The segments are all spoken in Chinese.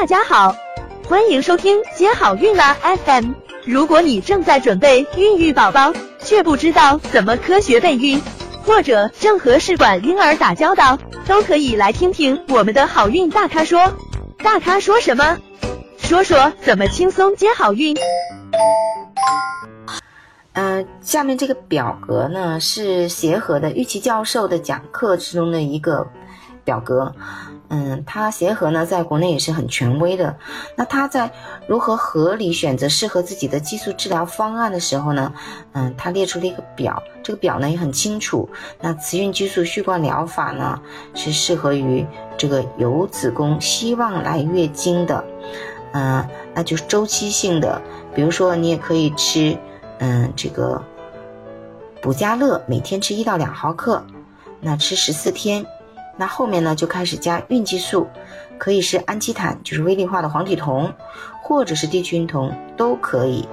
大家好，欢迎收听接好运啦 FM。如果你正在准备孕育宝宝，却不知道怎么科学备孕，或者正和试管婴儿打交道，都可以来听听我们的好运大咖说。大咖说什么？说说怎么轻松接好运。嗯，下面这个表格呢是协和的玉琪教授的讲课之中的一个表格。嗯，他协和呢在国内也是很权威的。那他在如何合理选择适合自己的激素治疗方案的时候呢，嗯，他列出了一个表，这个表呢也很清楚。那雌孕激素续贯疗法呢是适合于这个有子宫希望来月经的，嗯，那就是周期性的。比如说你也可以吃，嗯，这个补佳乐，每天吃一到两毫克，那吃十四天。那后面呢，就开始加孕激素，可以是氨基坦，就是微粒化的黄体酮，或者是地区孕酮都可以。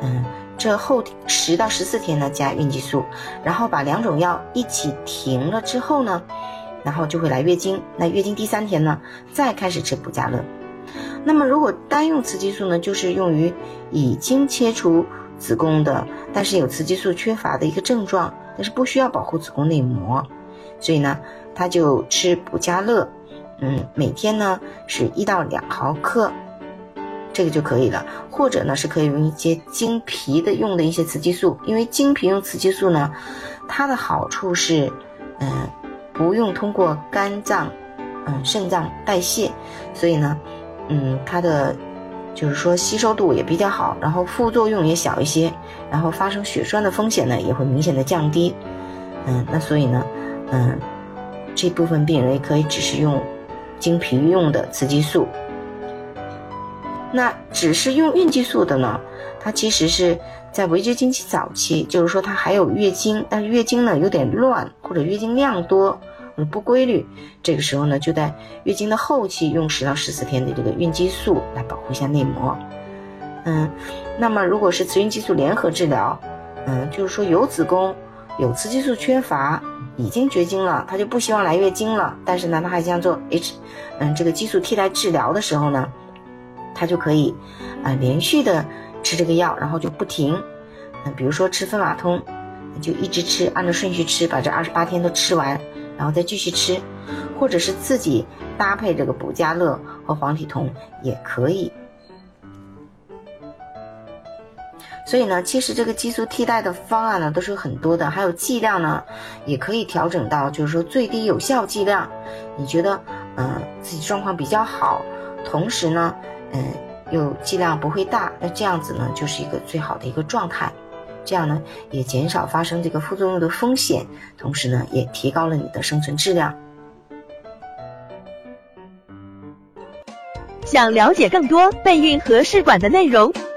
嗯，这后十到十四天呢加孕激素，然后把两种药一起停了之后呢，然后就会来月经。那月经第三天呢，再开始吃补佳乐。那么如果单用雌激素呢，就是用于已经切除子宫的，但是有雌激素缺乏的一个症状，但是不需要保护子宫内膜。所以呢，他就吃补佳乐，嗯，每天呢是一到两毫克，这个就可以了。或者呢是可以用一些经皮的用的一些雌激素，因为经皮用雌激素呢，它的好处是，嗯，不用通过肝脏，嗯，肾脏代谢，所以呢，嗯，它的就是说吸收度也比较好，然后副作用也小一些，然后发生血栓的风险呢也会明显的降低，嗯，那所以呢。嗯，这部分病人也可以只是用经皮用的雌激素。那只是用孕激素的呢？它其实是在围绝经期早期，就是说它还有月经，但是月经呢有点乱，或者月经量多或者不规律，这个时候呢就在月经的后期用十到十四天的这个孕激素来保护一下内膜。嗯，那么如果是雌孕激素联合治疗，嗯，就是说有子宫有雌激素缺乏。已经绝经了，他就不希望来月经了。但是呢，他还想做 H，嗯，这个激素替代治疗的时候呢，他就可以，啊，连续的吃这个药，然后就不停。嗯，比如说吃芬马通，就一直吃，按照顺序吃，把这二十八天都吃完，然后再继续吃，或者是自己搭配这个补佳乐和黄体酮也可以。所以呢，其实这个激素替代的方案呢都是很多的，还有剂量呢，也可以调整到，就是说最低有效剂量。你觉得，嗯，自己状况比较好，同时呢，嗯，又剂量不会大，那这样子呢就是一个最好的一个状态。这样呢也减少发生这个副作用的风险，同时呢也提高了你的生存质量。想了解更多备孕和试管的内容。